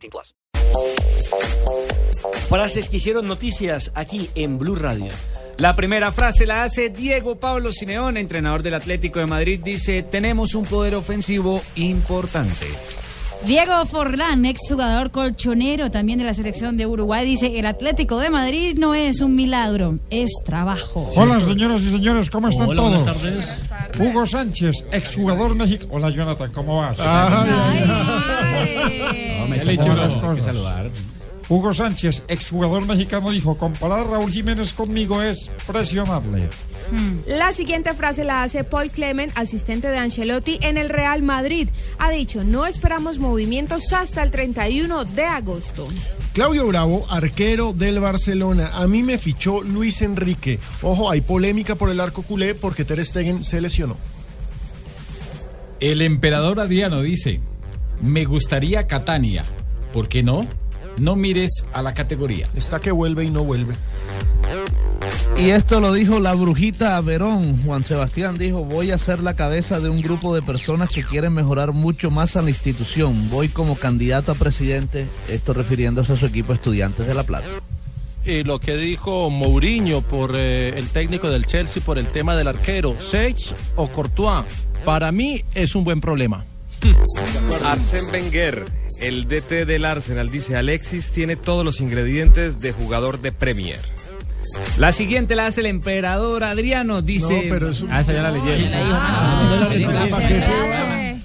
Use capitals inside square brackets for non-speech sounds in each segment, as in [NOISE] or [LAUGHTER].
18 plus. Frases que hicieron noticias aquí en Blue Radio. La primera frase la hace Diego Pablo Simeón, entrenador del Atlético de Madrid. Dice, tenemos un poder ofensivo importante. Diego Forlán, exjugador colchonero también de la selección de Uruguay, dice, el Atlético de Madrid no es un milagro, es trabajo. Hola, señoras y señores, ¿cómo están Hola, todos? buenas tardes. Hugo Sánchez, exjugador México. Hola, Jonathan, ¿cómo vas? Ay. [LAUGHS] No, me hay que cosas. saludar. Hugo Sánchez, exjugador mexicano, dijo, comparar a Raúl Jiménez conmigo es presionarle. La siguiente frase la hace Paul Clement, asistente de Ancelotti en el Real Madrid. Ha dicho, no esperamos movimientos hasta el 31 de agosto. Claudio Bravo, arquero del Barcelona. A mí me fichó Luis Enrique. Ojo, hay polémica por el arco culé porque Ter Stegen se lesionó. El emperador Adriano dice, me gustaría Catania. ¿Por qué no? No mires a la categoría. Está que vuelve y no vuelve. Y esto lo dijo la brujita Verón. Juan Sebastián dijo, voy a ser la cabeza de un grupo de personas que quieren mejorar mucho más a la institución. Voy como candidato a presidente, esto refiriéndose a su equipo Estudiantes de La Plata. Y lo que dijo Mourinho por eh, el técnico del Chelsea por el tema del arquero, Sage o Courtois, para mí es un buen problema. Arsène Wenger, el DT del Arsenal, dice Alexis tiene todos los ingredientes de jugador de Premier. La siguiente la hace el emperador Adriano. Dice. No, pero es un- Ah, esa ya la leí.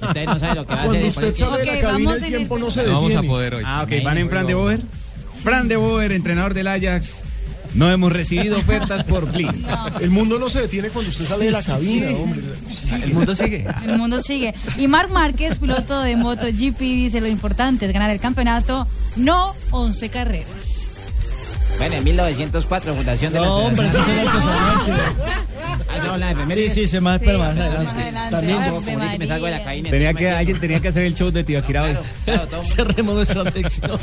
Usted no sabe lo que va a hacer. usted la cabina, vamos el en tiempo el- no se No vamos a poder hoy. Ah, ok, van en Fran de Boer. Fran de Boer, entrenador del Ajax. No hemos recibido ofertas por Blin. [LAUGHS] El mundo no se detiene cuando usted sale de la cabina, hombre. El mundo sigue. El mundo sigue. Y Marc Márquez, piloto de MotoGP, dice lo importante es ganar el campeonato, no 11 carreras. Bueno, en 1904, fundación de la No, hombre, Ah, la. Sí, sí, se más, pero más Más adelante. También, como me salgo de la cabina. Tenía que, alguien tenía que hacer el show de Tibaquirá hoy. Claro, claro, [LAUGHS] Cerremos nuestra sección. [LAUGHS]